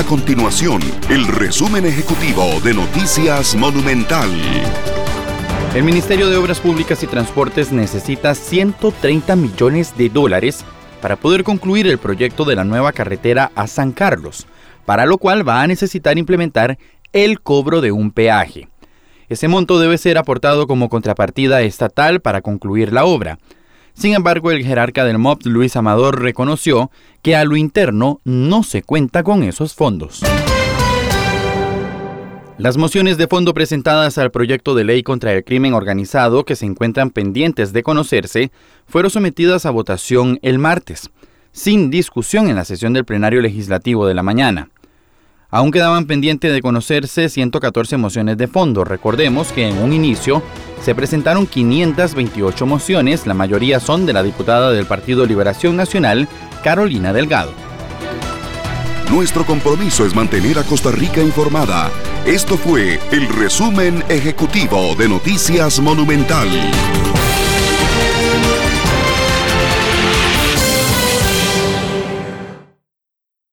A continuación, el resumen ejecutivo de Noticias Monumental. El Ministerio de Obras Públicas y Transportes necesita 130 millones de dólares para poder concluir el proyecto de la nueva carretera a San Carlos, para lo cual va a necesitar implementar el cobro de un peaje. Ese monto debe ser aportado como contrapartida estatal para concluir la obra. Sin embargo, el jerarca del MOP, Luis Amador, reconoció que a lo interno no se cuenta con esos fondos. Las mociones de fondo presentadas al proyecto de ley contra el crimen organizado que se encuentran pendientes de conocerse fueron sometidas a votación el martes, sin discusión en la sesión del plenario legislativo de la mañana. Aún quedaban pendientes de conocerse 114 mociones de fondo. Recordemos que en un inicio se presentaron 528 mociones, la mayoría son de la diputada del Partido Liberación Nacional, Carolina Delgado. Nuestro compromiso es mantener a Costa Rica informada. Esto fue el resumen ejecutivo de Noticias Monumental.